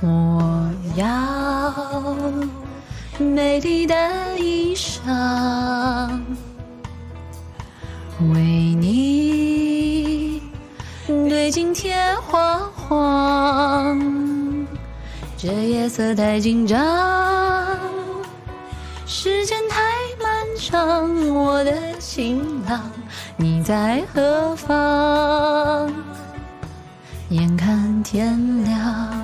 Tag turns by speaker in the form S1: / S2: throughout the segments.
S1: 我要美丽的衣裳，为你对镜贴花黄。这夜色太紧张，时间太漫长，我的情郎，你在何方？眼看天亮，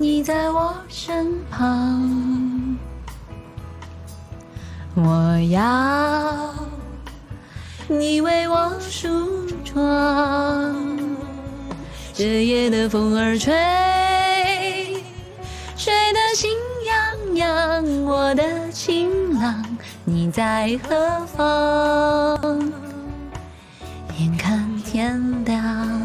S1: 你在我身旁，我要你为我梳妆。这夜的风儿吹，吹得心痒痒。我的情郎，你在何方？眼看天亮。